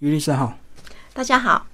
于律师好，大家好，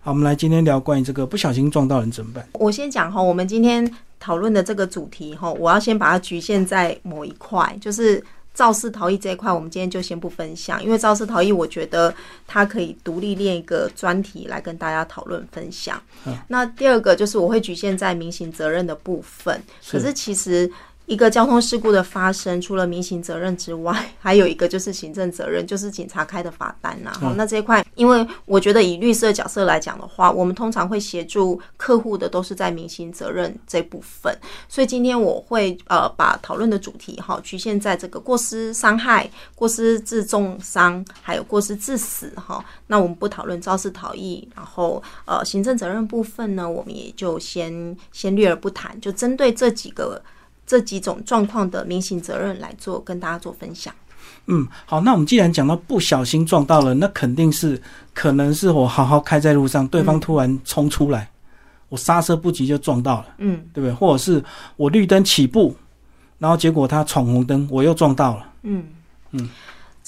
好，我们来今天聊关于这个不小心撞到人怎么办？我先讲哈，我们今天讨论的这个主题哈，我要先把它局限在某一块，就是肇事逃逸这一块，我们今天就先不分享，因为肇事逃逸，我觉得它可以独立列一个专题来跟大家讨论分享。那第二个就是我会局限在民刑责任的部分，可是其实。一个交通事故的发生，除了民刑责任之外，还有一个就是行政责任，就是警察开的罚单呐。好，那这一块，因为我觉得以律师的角色来讲的话，我们通常会协助客户的都是在民刑责任这部分，所以今天我会呃把讨论的主题哈局限在这个过失伤害、过失致重伤，还有过失致死哈。那我们不讨论肇事逃逸，然后呃行政责任部分呢，我们也就先先略而不谈，就针对这几个。这几种状况的民刑责任来做跟大家做分享。嗯，好，那我们既然讲到不小心撞到了，那肯定是可能是我好好开在路上，对方突然冲出来，我刹车不及就撞到了，嗯，对不对？或者是我绿灯起步，然后结果他闯红灯，我又撞到了，嗯嗯。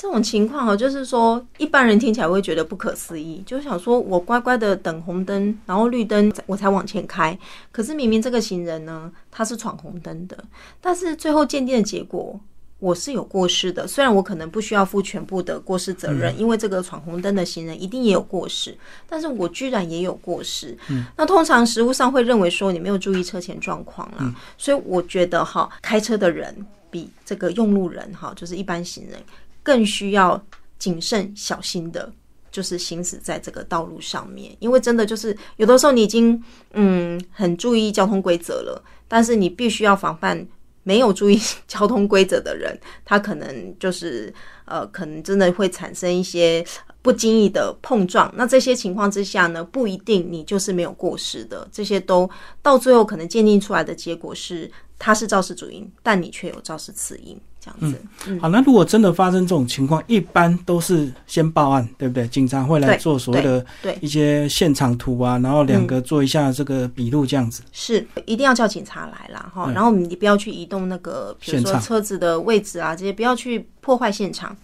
这种情况哦，就是说一般人听起来会觉得不可思议，就想说我乖乖的等红灯，然后绿灯我才往前开，可是明明这个行人呢，他是闯红灯的，但是最后鉴定的结果我是有过失的，虽然我可能不需要负全部的过失责任，因为这个闯红灯的行人一定也有过失，但是我居然也有过失。嗯，那通常实务上会认为说你没有注意车前状况啦，所以我觉得哈，开车的人比这个用路人哈，就是一般行人。更需要谨慎小心的，就是行驶在这个道路上面，因为真的就是有的时候你已经嗯很注意交通规则了，但是你必须要防范没有注意 交通规则的人，他可能就是呃可能真的会产生一些不经意的碰撞。那这些情况之下呢，不一定你就是没有过失的，这些都到最后可能鉴定出来的结果是他是肇事主因，但你却有肇事次因。这样子，好。那如果真的发生这种情况，一般都是先报案，对不对？警察会来做所谓的一些现场图啊，然后两个做一下这个笔录，这样子。是，一定要叫警察来啦，哈。然后你不要去移动那个，比如说车子的位置啊，这些不要去破坏现场。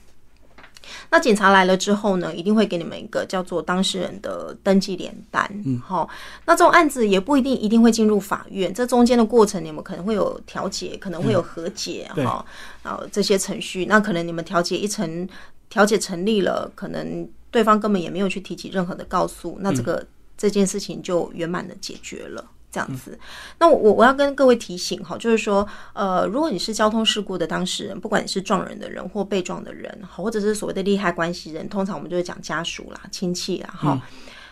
那警察来了之后呢，一定会给你们一个叫做当事人的登记联单，嗯，好。那这种案子也不一定一定会进入法院，这中间的过程你们可能会有调解，可能会有和解，哈，啊这些程序。那可能你们调解一成，调解成立了，可能对方根本也没有去提起任何的告诉，那这个这件事情就圆满的解决了。这样子，那我我要跟各位提醒哈，就是说，呃，如果你是交通事故的当事人，不管你是撞人的人或被撞的人，或者是所谓的利害关系人，通常我们就会讲家属啦、亲戚啦，哈。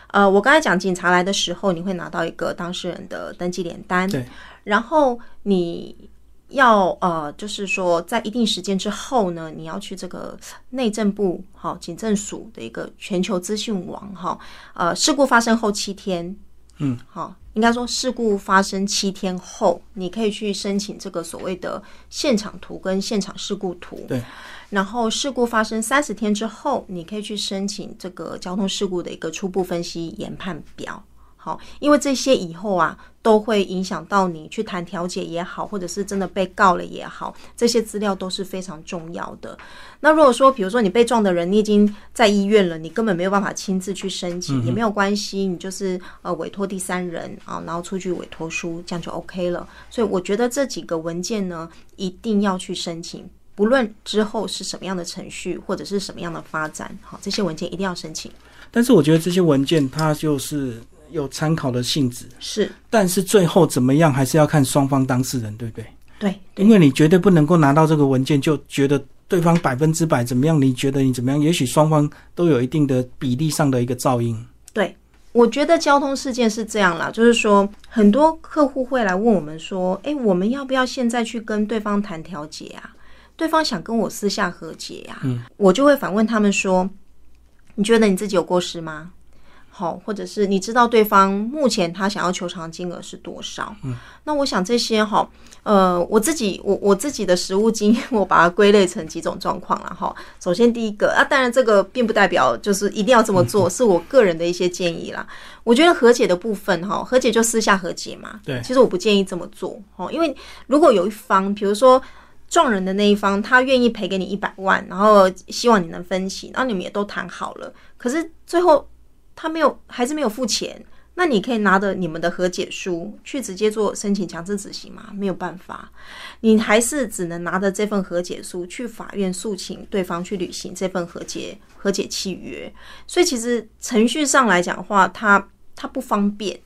呃，我刚才讲警察来的时候，你会拿到一个当事人的登记联单，对，然后你要呃，就是说在一定时间之后呢，你要去这个内政部哈警政署的一个全球资讯网哈，呃，事故发生后七天。嗯，好，应该说事故发生七天后，你可以去申请这个所谓的现场图跟现场事故图。对，然后事故发生三十天之后，你可以去申请这个交通事故的一个初步分析研判表。好，因为这些以后啊。都会影响到你去谈调解也好，或者是真的被告了也好，这些资料都是非常重要的。那如果说，比如说你被撞的人，你已经在医院了，你根本没有办法亲自去申请，也没有关系，你就是呃委托第三人啊，然后出具委托书，这样就 OK 了。所以我觉得这几个文件呢，一定要去申请，不论之后是什么样的程序或者是什么样的发展，好，这些文件一定要申请。但是我觉得这些文件它就是。有参考的性质是，但是最后怎么样还是要看双方当事人，对不对？对，因为你绝对不能够拿到这个文件就觉得对方百分之百怎么样，你觉得你怎么样？也许双方都有一定的比例上的一个噪音。对，我觉得交通事件是这样啦，就是说很多客户会来问我们说：“哎，我们要不要现在去跟对方谈调解啊？对方想跟我私下和解呀？”嗯，我就会反问他们说：“你觉得你自己有过失吗？”好，或者是你知道对方目前他想要求偿金额是多少？嗯，那我想这些哈，呃，我自己我我自己的实务经验，我把它归类成几种状况了哈。首先第一个啊，当然这个并不代表就是一定要这么做，是我个人的一些建议啦。我觉得和解的部分哈，和解就私下和解嘛。对，其实我不建议这么做哈，因为如果有一方，比如说。撞人的那一方他愿意赔给你一百万，然后希望你能分期，然后你们也都谈好了，可是最后他没有，还是没有付钱。那你可以拿着你们的和解书去直接做申请强制执行吗？没有办法，你还是只能拿着这份和解书去法院诉请对方去履行这份和解和解契约。所以其实程序上来讲的话，它它不方便，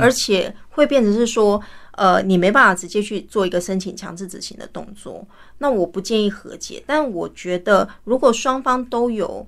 而且会变成是说，呃，你没办法直接去做一个申请强制执行的动作。那我不建议和解，但我觉得如果双方都有。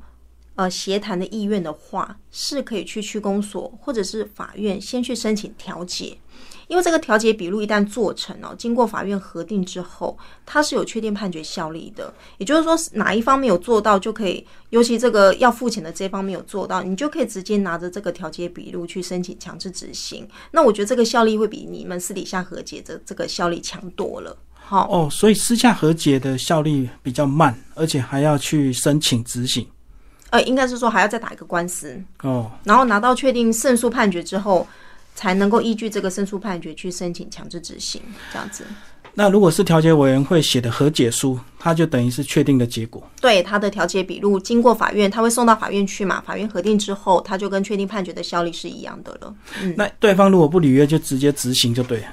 呃，协谈的意愿的话，是可以去区公所或者是法院先去申请调解，因为这个调解笔录一旦做成哦，经过法院核定之后，它是有确定判决效力的。也就是说，哪一方没有做到，就可以，尤其这个要付钱的这方没有做到，你就可以直接拿着这个调解笔录去申请强制执行。那我觉得这个效力会比你们私底下和解的这个效力强多了。好哦，所以私下和解的效力比较慢，而且还要去申请执行。呃，应该是说还要再打一个官司哦，然后拿到确定胜诉判决之后，才能够依据这个胜诉判决去申请强制执行这样子。那如果是调解委员会写的和解书，它就等于是确定的结果。对，他的调解笔录经过法院，他会送到法院去嘛？法院核定之后，他就跟确定判决的效力是一样的了。嗯，那对方如果不履约，就直接执行就对了。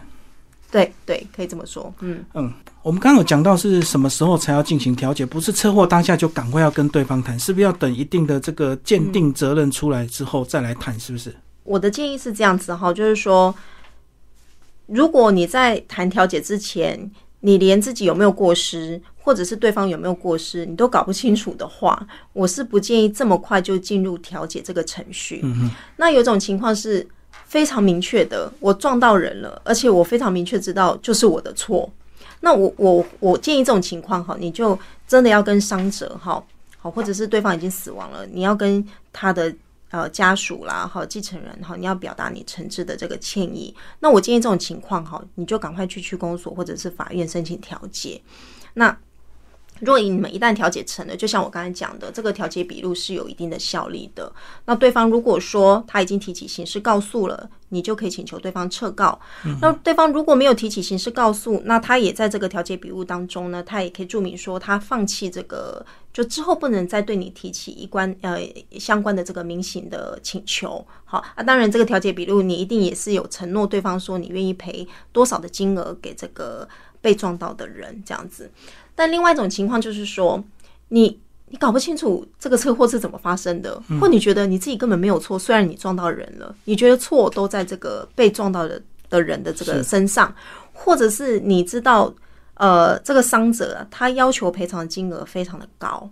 对对，可以这么说。嗯嗯。我们刚刚有讲到是什么时候才要进行调解，不是车祸当下就赶快要跟对方谈，是不是要等一定的这个鉴定责任出来之后再来谈？是不是？我的建议是这样子哈，就是说，如果你在谈调解之前，你连自己有没有过失，或者是对方有没有过失，你都搞不清楚的话，我是不建议这么快就进入调解这个程序。嗯哼。那有种情况是非常明确的，我撞到人了，而且我非常明确知道就是我的错。那我我我建议这种情况哈，你就真的要跟伤者哈，好，或者是对方已经死亡了，你要跟他的呃家属啦，哈，继承人哈，你要表达你诚挚的这个歉意。那我建议这种情况哈，你就赶快去区公所或者是法院申请调解。那如果你们一旦调解成了，就像我刚才讲的，这个调解笔录是有一定的效力的。那对方如果说他已经提起刑事告诉了，你就可以请求对方撤告。那对方如果没有提起刑事告诉，那他也在这个调解笔录当中呢，他也可以注明说他放弃这个，就之后不能再对你提起一关呃相关的这个民刑的请求。好啊，当然这个调解笔录你一定也是有承诺对方说你愿意赔多少的金额给这个被撞到的人这样子。但另外一种情况就是说，你你搞不清楚这个车祸是怎么发生的，或你觉得你自己根本没有错，虽然你撞到人了，你觉得错都在这个被撞到的的人的这个身上，或者是你知道，呃，这个伤者他要求赔偿的金额非常的高。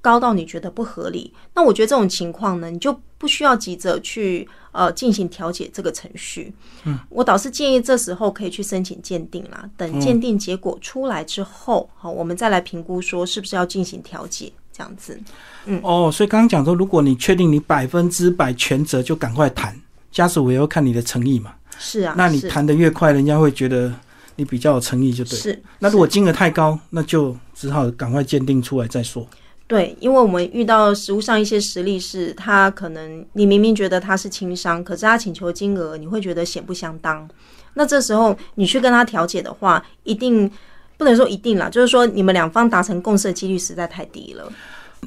高到你觉得不合理，那我觉得这种情况呢，你就不需要急着去呃进行调解这个程序。嗯，我倒是建议这时候可以去申请鉴定啦，等鉴定结果出来之后，好，我们再来评估说是不是要进行调解这样子。嗯，哦，所以刚刚讲说，如果你确定你百分之百全责，就赶快谈，家属也要看你的诚意嘛。是啊，那你谈的越快，人家会觉得你比较有诚意，就对。是，那如果金额太高，那就只好赶快鉴定出来再说。对，因为我们遇到实物上一些实例是，他可能你明明觉得他是轻伤，可是他请求金额你会觉得显不相当。那这时候你去跟他调解的话，一定不能说一定啦，就是说你们两方达成共识的几率实在太低了。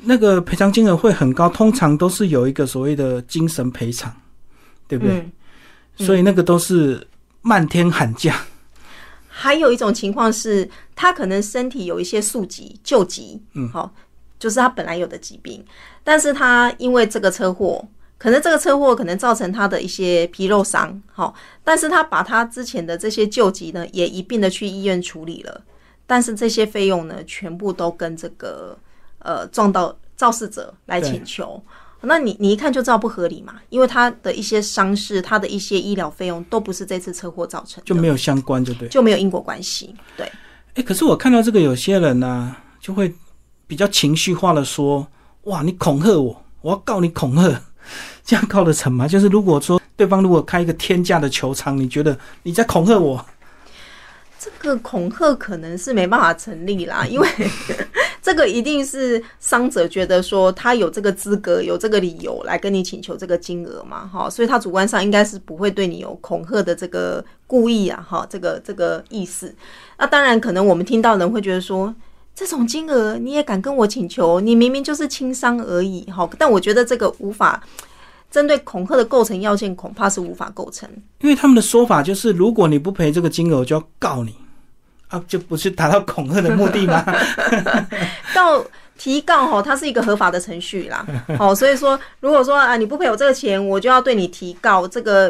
那个赔偿金额会很高，通常都是有一个所谓的精神赔偿，对不对？所以那个都是漫天喊价。还有一种情况是，他可能身体有一些宿疾、救急，嗯，好。就是他本来有的疾病，但是他因为这个车祸，可能这个车祸可能造成他的一些皮肉伤，好，但是他把他之前的这些救急呢，也一并的去医院处理了，但是这些费用呢，全部都跟这个呃撞到肇事者来请求，那你你一看就知道不合理嘛，因为他的一些伤势，他的一些医疗费用都不是这次车祸造成的，就没有相关，就对，就没有因果关系，对。哎，可是我看到这个有些人呢，就会。比较情绪化的说，哇，你恐吓我，我要告你恐吓，这样告得成吗？就是如果说对方如果开一个天价的球场，你觉得你在恐吓我？这个恐吓可能是没办法成立啦，因为 这个一定是伤者觉得说他有这个资格、有这个理由来跟你请求这个金额嘛，哈，所以他主观上应该是不会对你有恐吓的这个故意啊，哈，这个这个意思。那当然，可能我们听到人会觉得说，这种金额你也敢跟我请求？你明明就是轻伤而已，哈。但我觉得这个无法针对恐吓的构成要件，恐怕是无法构成，因为他们的说法就是，如果你不赔这个金额，我就要告你。啊，就不是达到恐吓的目的吗？到提告哈，它是一个合法的程序啦。好，所以说，如果说啊，你不赔我这个钱，我就要对你提告。这个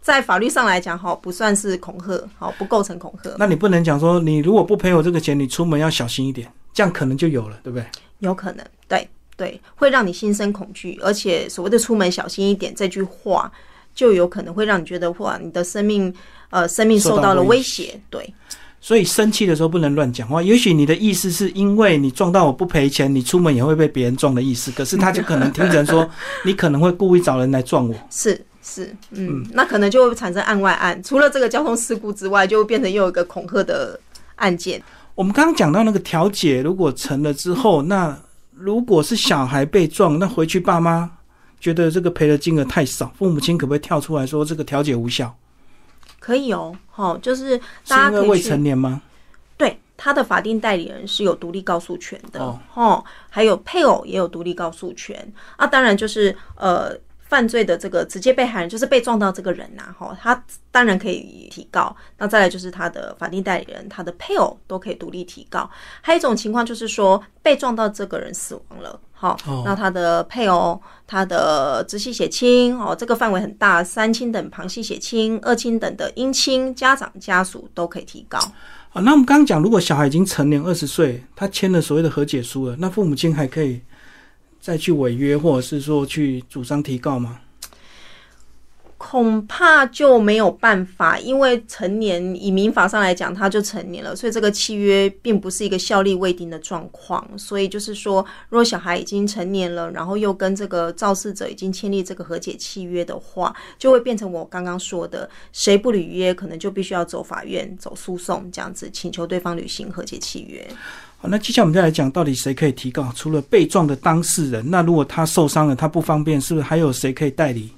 在法律上来讲，哈，不算是恐吓，好，不构成恐吓。那你不能讲说，你如果不赔我这个钱，你出门要小心一点，这样可能就有了，对不对？有可能，对对，会让你心生恐惧，而且所谓的出门小心一点这句话，就有可能会让你觉得哇，你的生命呃，生命受到了威胁，对。所以生气的时候不能乱讲话。也许你的意思是因为你撞到我不赔钱，你出门也会被别人撞的意思。可是他就可能听成说 你可能会故意找人来撞我。是是，嗯，那可能就会产生案外案。除了这个交通事故之外，就会变成又一个恐吓的案件。我们刚刚讲到那个调解，如果成了之后，那如果是小孩被撞，那回去爸妈觉得这个赔的金额太少，父母亲可不可以跳出来说这个调解无效？可以哦，好，就是是因为未成年吗？对，他的法定代理人是有独立告诉权的，哦，还有配偶也有独立告诉权啊。当然，就是呃，犯罪的这个直接被害人就是被撞到这个人呐，哈，他当然可以提告。那再来就是他的法定代理人、他的配偶都可以独立提告。还有一种情况就是说，被撞到这个人死亡了。好，那他的配偶、他的直系血亲，哦，这个范围很大，三亲等旁系血亲、二亲等的姻亲、家长家属都可以提高。啊，那我们刚刚讲，如果小孩已经成年二十岁，他签了所谓的和解书了，那父母亲还可以再去违约，或者是说去主张提告吗？恐怕就没有办法，因为成年以民法上来讲，他就成年了，所以这个契约并不是一个效力未定的状况。所以就是说，如果小孩已经成年了，然后又跟这个肇事者已经签立这个和解契约的话，就会变成我刚刚说的，谁不履约，可能就必须要走法院、走诉讼这样子，请求对方履行和解契约。好，那接下来我们再来讲，到底谁可以提告？除了被撞的当事人，那如果他受伤了，他不方便，是不是还有谁可以代理？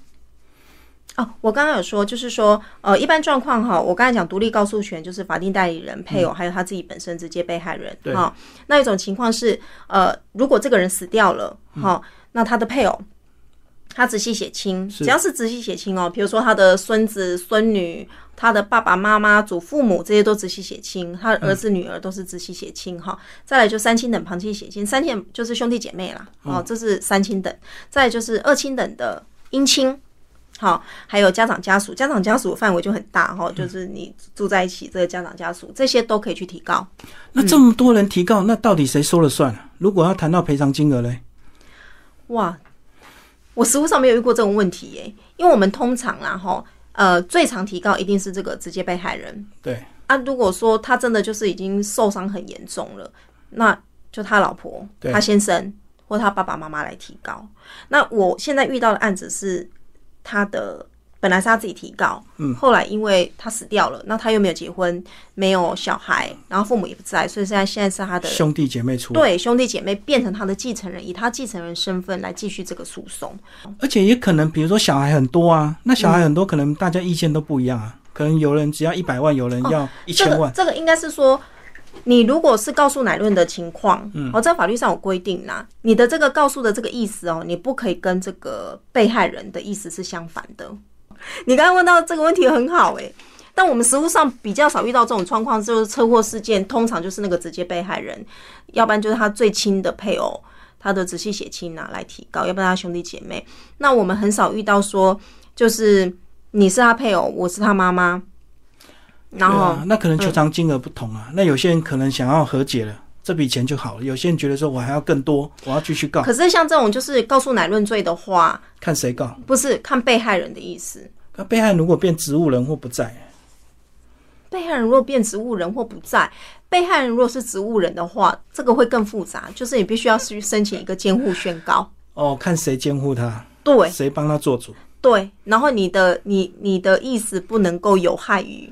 哦，我刚刚有说，就是说，呃，一般状况哈，我刚才讲独立告诉权就是法定代理人、配偶还有他自己本身直接被害人。哈，那一种情况是，呃，如果这个人死掉了，哈，那他的配偶，他直系血亲，只要是直系血亲哦，比如说他的孙子、孙女、他的爸爸妈妈、祖父母这些都直系血亲，他的儿子、女儿都是直系血亲。哈，再来就三亲等旁系血亲，三亲就是兄弟姐妹啦，哦，这是三亲等。再就是二亲等的姻亲。好，还有家长家属，家长家属的范围就很大哈，就是你住在一起，这个家长家属这些都可以去提告。那这么多人提告，那到底谁说了算？如果要谈到赔偿金额嘞？哇，我实物上没有遇过这种问题耶，因为我们通常啦哈，呃，最常提告一定是这个直接被害人。对啊，如果说他真的就是已经受伤很严重了，那就他老婆、他先生或他爸爸妈妈来提高。那我现在遇到的案子是。他的本来是他自己提告，嗯，后来因为他死掉了，那他又没有结婚，没有小孩，然后父母也不在，所以现在现在是他的兄弟姐妹出对兄弟姐妹变成他的继承人，以他继承人身份来继续这个诉讼。而且也可能，比如说小孩很多啊，那小孩很多，可能大家意见都不一样啊，可能有人只要一百万，有人要一千万。这个应该是说。你如果是告诉乃论的情况，嗯哦，在法律上有规定啦，你的这个告诉的这个意思哦，你不可以跟这个被害人的意思是相反的。你刚刚问到这个问题很好诶，但我们实务上比较少遇到这种状况，就是车祸事件通常就是那个直接被害人，要不然就是他最亲的配偶，他的直系血亲拿来提高，要不然他兄弟姐妹。那我们很少遇到说，就是你是他配偶，我是他妈妈。然后，那可能求偿金额不同啊。那有些人可能想要和解了，这笔钱就好了。有些人觉得说，我还要更多，我要继续告。可是像这种就是告诉乃论罪的话，看谁告？不是看被害人的意思。那被害人如果变植物人或不在，被害人如果变植物人或不在，被害人如果是植物人的话，这个会更复杂，就是你必须要去申请一个监护宣告。哦，看谁监护他？对，谁帮他做主？对，然后你的你你的意思不能够有害于。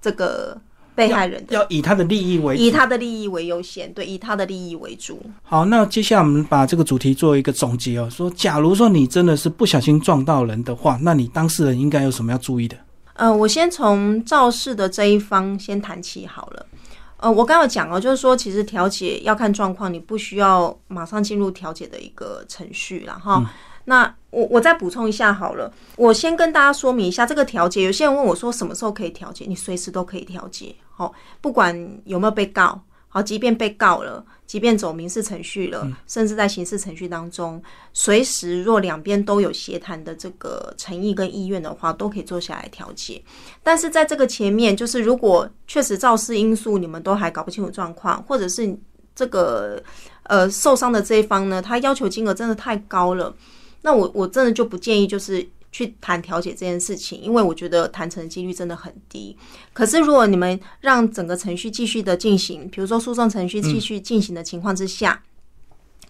这个被害人要以他的利益为以他的利益为优先，对，以他的利益为主。好，那接下来我们把这个主题做一个总结哦，说假如说你真的是不小心撞到人的话，那你当事人应该有什么要注意的？呃，我先从肇事的这一方先谈起好了。呃，我刚刚讲哦，就是说，其实调解要看状况，你不需要马上进入调解的一个程序了哈。那我我再补充一下好了，我先跟大家说明一下这个调解。有些人问我说，什么时候可以调解？你随时都可以调解，好，不管有没有被告。好，即便被告了，即便走民事程序了，甚至在刑事程序当中，随时若两边都有协谈的这个诚意跟意愿的话，都可以坐下来调解。但是在这个前面，就是如果确实肇事因素你们都还搞不清楚状况，或者是这个呃受伤的这一方呢，他要求金额真的太高了，那我我真的就不建议就是。去谈调解这件事情，因为我觉得谈成的几率真的很低。可是，如果你们让整个程序继续的进行，比如说诉讼程序继续进行的情况之下。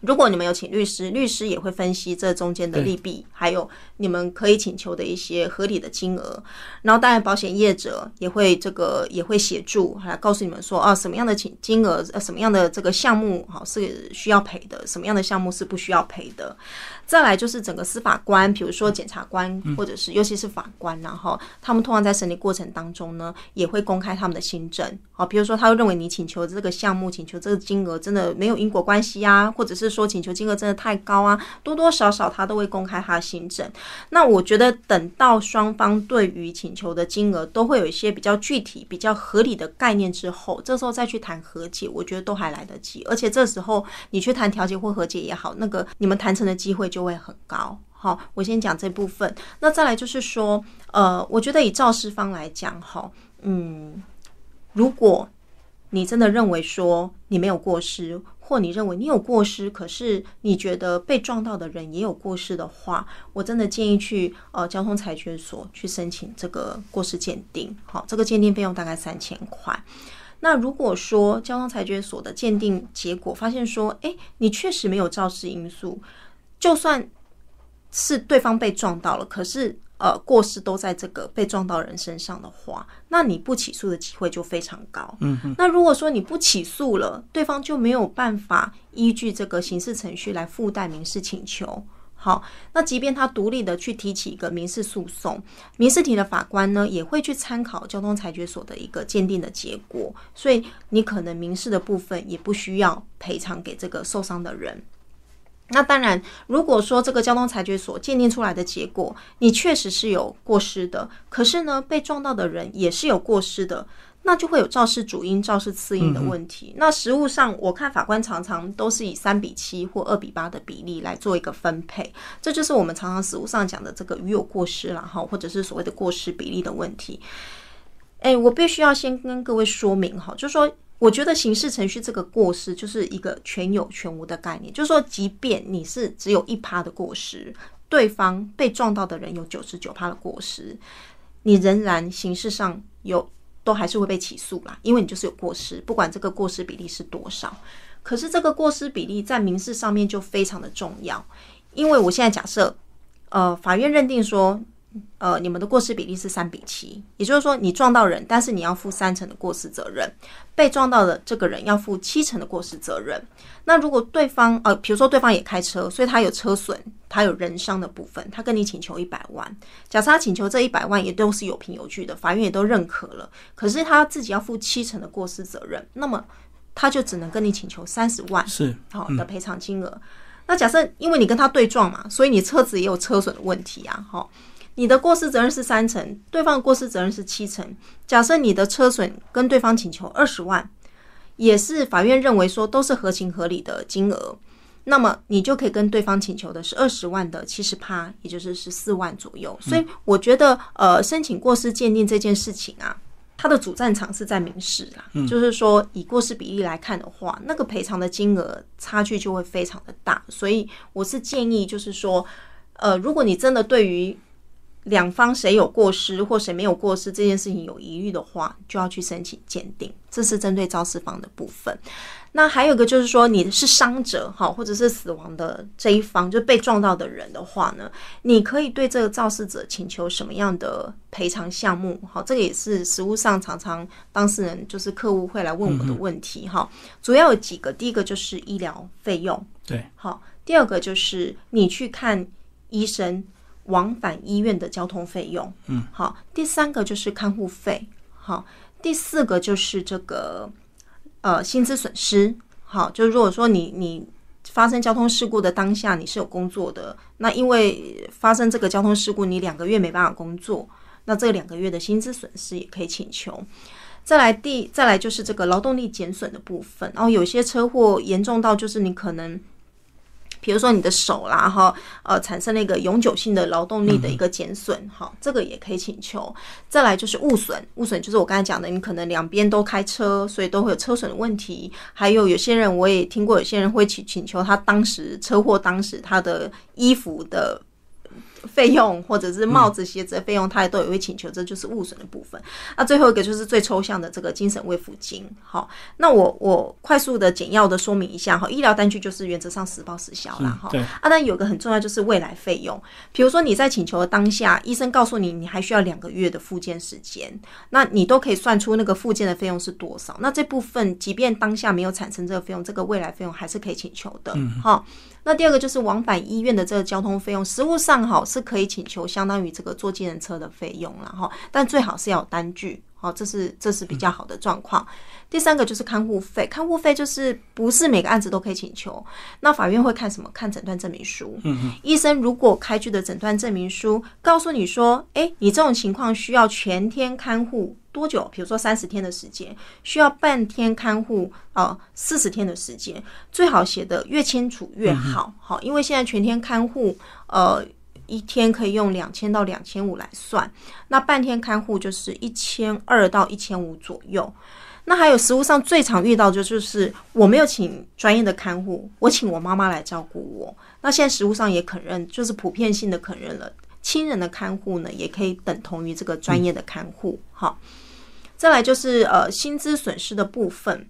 如果你们有请律师，律师也会分析这中间的利弊，还有你们可以请求的一些合理的金额。然后，当然保险业者也会这个也会协助，还告诉你们说啊，什么样的请金额，呃，什么样的这个项目好是需要赔的，什么样的项目是不需要赔的。再来就是整个司法官，比如说检察官，或者是尤其是法官，然后他们通常在审理过程当中呢，也会公开他们的新证。好，比如说他会认为你请求这个项目，请求这个金额真的没有因果关系啊，或者是。说请求金额真的太高啊，多多少少他都会公开他的行政。那我觉得等到双方对于请求的金额都会有一些比较具体、比较合理的概念之后，这时候再去谈和解，我觉得都还来得及。而且这时候你去谈调解或和解也好，那个你们谈成的机会就会很高。好，我先讲这部分。那再来就是说，呃，我觉得以肇事方来讲，哈，嗯，如果你真的认为说你没有过失。或你认为你有过失，可是你觉得被撞到的人也有过失的话，我真的建议去呃交通裁决所去申请这个过失鉴定。好，这个鉴定费用大概三千块。那如果说交通裁决所的鉴定结果发现说，哎，你确实没有肇事因素，就算是对方被撞到了，可是。呃，过失都在这个被撞到人身上的话，那你不起诉的机会就非常高。嗯那如果说你不起诉了，对方就没有办法依据这个刑事程序来附带民事请求。好，那即便他独立的去提起一个民事诉讼，民事庭的法官呢也会去参考交通裁决所的一个鉴定的结果，所以你可能民事的部分也不需要赔偿给这个受伤的人。那当然，如果说这个交通裁决所鉴定出来的结果，你确实是有过失的，可是呢，被撞到的人也是有过失的，那就会有肇事主因、肇事次因的问题。那实务上，我看法官常常都是以三比七或二比八的比例来做一个分配，这就是我们常常实务上讲的这个与有过失了哈，或者是所谓的过失比例的问题。哎，我必须要先跟各位说明哈，就是说。我觉得刑事程序这个过失就是一个全有全无的概念，就是说，即便你是只有一趴的过失，对方被撞到的人有九十九趴的过失，你仍然刑事上有都还是会被起诉啦，因为你就是有过失，不管这个过失比例是多少。可是这个过失比例在民事上面就非常的重要，因为我现在假设，呃，法院认定说。呃，你们的过失比例是三比七，也就是说，你撞到人，但是你要负三成的过失责任，被撞到的这个人要负七成的过失责任。那如果对方呃，比如说对方也开车，所以他有车损，他有人伤的部分，他跟你请求一百万，假设他请求这一百万也都是有凭有据的，法院也都认可了，可是他自己要负七成的过失责任，那么他就只能跟你请求三十万是好的赔偿金额。那假设因为你跟他对撞嘛，所以你车子也有车损的问题啊，哈。你的过失责任是三成，对方的过失责任是七成。假设你的车损跟对方请求二十万，也是法院认为说都是合情合理的金额，那么你就可以跟对方请求的是二十万的七十趴，也就是十四万左右。所以我觉得，呃，申请过失鉴定这件事情啊，它的主战场是在民事啦，就是说以过失比例来看的话，那个赔偿的金额差距就会非常的大。所以我是建议，就是说，呃，如果你真的对于两方谁有过失或谁没有过失这件事情有疑虑的话，就要去申请鉴定。这是针对肇事方的部分。那还有一个就是说，你是伤者哈，或者是死亡的这一方，就被撞到的人的话呢，你可以对这个肇事者请求什么样的赔偿项目？好，这个也是实务上常常当事人就是客户会来问我的问题哈。主要有几个，第一个就是医疗费用，对，好，第二个就是你去看医生往返医院的交通费用，嗯，好，第三个就是看护费，好，第四个就是这个。呃，薪资损失，好，就是如果说你你发生交通事故的当下你是有工作的，那因为发生这个交通事故，你两个月没办法工作，那这两个月的薪资损失也可以请求。再来第再来就是这个劳动力减损的部分，然后有些车祸严重到就是你可能。比如说你的手啦，哈，呃，产生了一个永久性的劳动力的一个减损，哈，这个也可以请求。再来就是物损，物损就是我刚才讲的，你可能两边都开车，所以都会有车损的问题。还有有些人我也听过，有些人会请请求他当时车祸当时他的衣服的。费用或者是帽子、鞋子的费用，他也都也会请求，这就是物损的部分。那最后一个就是最抽象的这个精神慰抚金。好，那我我快速的简要的说明一下哈，医疗单据就是原则上实报实销啦哈。啊，但有个很重要就是未来费用，比如说你在请求的当下，医生告诉你你还需要两个月的复健时间，那你都可以算出那个复健的费用是多少。那这部分即便当下没有产生这个费用，这个未来费用还是可以请求的。好。那第二个就是往返医院的这个交通费用，实物上好是可以请求相当于这个坐计程车的费用了哈，但最好是要有单据，好，这是这是比较好的状况。第三个就是看护费，看护费就是不是每个案子都可以请求，那法院会看什么？看诊断证明书。嗯嗯。医生如果开具的诊断证明书告诉你说，哎，你这种情况需要全天看护多久？比如说三十天的时间，需要半天看护啊，四十天的时间，最好写的越清楚越好。好，因为现在全天看护，呃，一天可以用两千到两千五来算，那半天看护就是一千二到一千五左右。那还有食物上最常遇到就就是我没有请专业的看护，我请我妈妈来照顾我。那现在食物上也肯认，就是普遍性的肯认了，亲人的看护呢也可以等同于这个专业的看护。好，再来就是呃薪资损失的部分，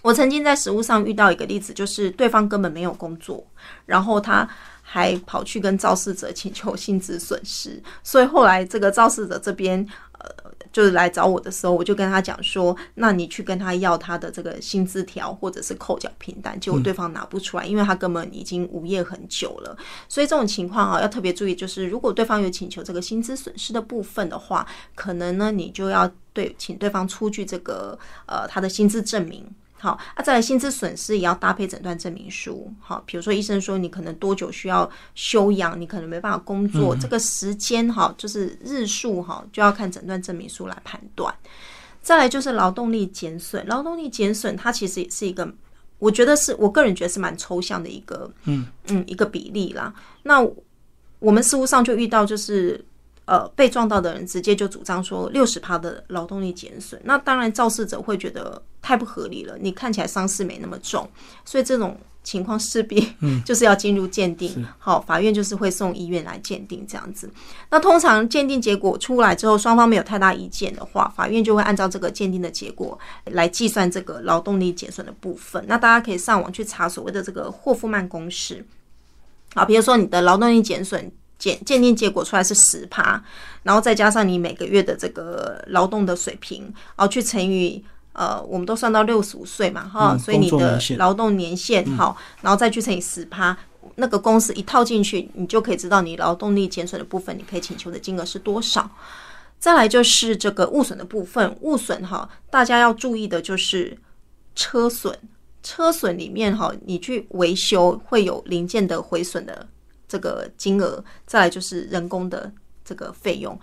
我曾经在食物上遇到一个例子，就是对方根本没有工作，然后他还跑去跟肇事者请求薪资损失，所以后来这个肇事者这边呃。就是来找我的时候，我就跟他讲说，那你去跟他要他的这个薪资条或者是扣缴凭单，结果对方拿不出来，因为他根本已经无业很久了。所以这种情况啊，要特别注意，就是如果对方有请求这个薪资损失的部分的话，可能呢你就要对请对方出具这个呃他的薪资证明。好，啊，再来薪资损失也要搭配诊断证明书。好，比如说医生说你可能多久需要休养，你可能没办法工作，这个时间哈，就是日数哈，就要看诊断证明书来判断。再来就是劳动力减损，劳动力减损它其实也是一个，我觉得是我个人觉得是蛮抽象的一个，嗯嗯，一个比例啦。那我们事务上就遇到就是。呃，被撞到的人直接就主张说六十趴的劳动力减损，那当然肇事者会觉得太不合理了。你看起来伤势没那么重，所以这种情况势必 就是要进入鉴定。好，法院就是会送医院来鉴定这样子。那通常鉴定结果出来之后，双方没有太大意见的话，法院就会按照这个鉴定的结果来计算这个劳动力减损的部分。那大家可以上网去查所谓的这个霍夫曼公式。好，比如说你的劳动力减损。鉴鉴定结果出来是十趴，然后再加上你每个月的这个劳动的水平，然后去乘以呃，我们都算到六十五岁嘛，哈，所以你的劳动年限好，然后再去乘以十趴，那个公式一套进去，你就可以知道你劳动力减损的部分，你可以请求的金额是多少。再来就是这个物损的部分，物损哈，大家要注意的就是车损，车损里面哈，你去维修会有零件的毁损的。这个金额，再来就是人工的这个费用，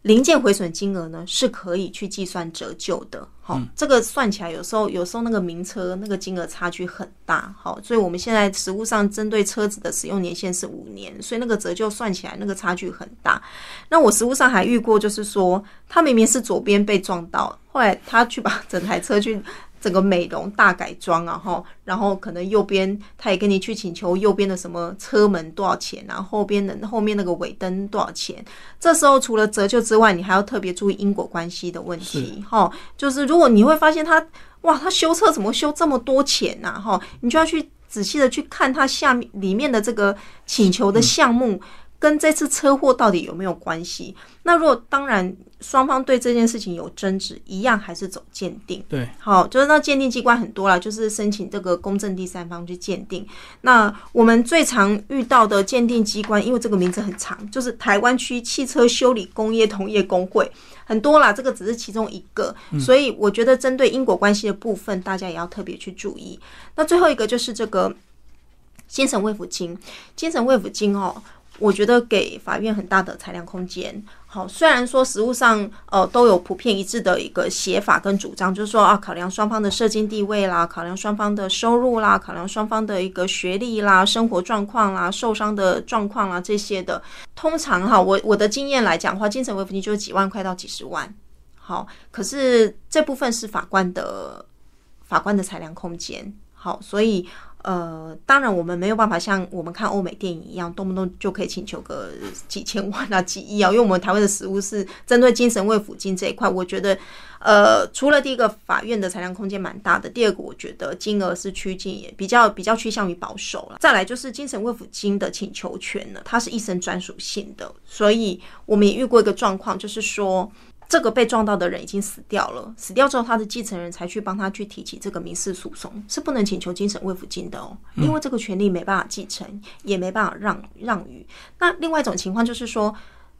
零件毁损金额呢是可以去计算折旧的。好，这个算起来有时候有时候那个名车那个金额差距很大。好，所以我们现在实物上针对车子的使用年限是五年，所以那个折旧算起来那个差距很大。那我实物上还遇过，就是说他明明是左边被撞到，后来他去把整台车去。整个美容大改装啊，哈，然后可能右边他也跟你去请求右边的什么车门多少钱，然后后边的后面那个尾灯多少钱。这时候除了折旧之外，你还要特别注意因果关系的问题，哈，就是如果你会发现他哇，他修车怎么修这么多钱呐，哈，你就要去仔细的去看他下面里面的这个请求的项目。跟这次车祸到底有没有关系？那如果当然双方对这件事情有争执，一样还是走鉴定。对，好，就是那鉴定机关很多啦，就是申请这个公正第三方去鉴定。那我们最常遇到的鉴定机关，因为这个名字很长，就是台湾区汽车修理工业同业工会，很多啦，这个只是其中一个。所以我觉得针对因果关系的部分，大家也要特别去注意。那最后一个就是这个精神慰抚金，精神慰抚金哦。我觉得给法院很大的裁量空间。好，虽然说实务上呃都有普遍一致的一个写法跟主张，就是说啊，考量双方的社经地位啦，考量双方的收入啦，考量双方的一个学历啦、生活状况啦、受伤的状况啦这些的。通常哈，我我的经验来讲的话，精神慰抚金就是几万块到几十万。好，可是这部分是法官的法官的裁量空间。好，所以。呃，当然我们没有办法像我们看欧美电影一样，动不动就可以请求个几千万啊、几亿啊，因为我们台湾的食物是针对精神慰抚金这一块，我觉得，呃，除了第一个法院的裁量空间蛮大的，第二个我觉得金额是趋近也比较比较趋向于保守了。再来就是精神慰抚金的请求权呢，它是一生专属性的，所以我们也遇过一个状况，就是说。这个被撞到的人已经死掉了，死掉之后，他的继承人才去帮他去提起这个民事诉讼，是不能请求精神慰抚金的哦，因为这个权利没办法继承，也没办法让让与。那另外一种情况就是说，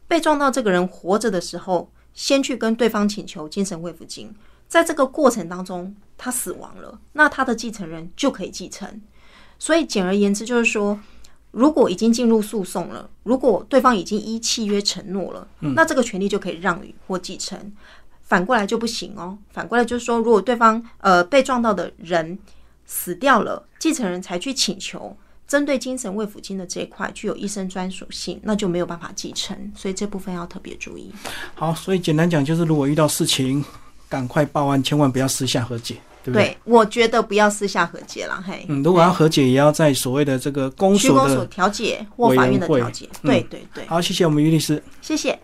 被撞到这个人活着的时候，先去跟对方请求精神慰抚金，在这个过程当中他死亡了，那他的继承人就可以继承。所以简而言之就是说。如果已经进入诉讼了，如果对方已经依契约承诺了，那这个权利就可以让与或继承。反过来就不行哦。反过来就是说，如果对方呃被撞到的人死掉了，继承人才去请求针对精神慰抚金的这一块具有一生专属性，那就没有办法继承。所以这部分要特别注意。好，所以简单讲就是，如果遇到事情，赶快报案，千万不要私下和解。对，我觉得不要私下和解了，嘿。嗯，如果要和解，也要在所谓的这个公所的调解或法院的调解。对对对。好，谢谢我们于律师。谢谢。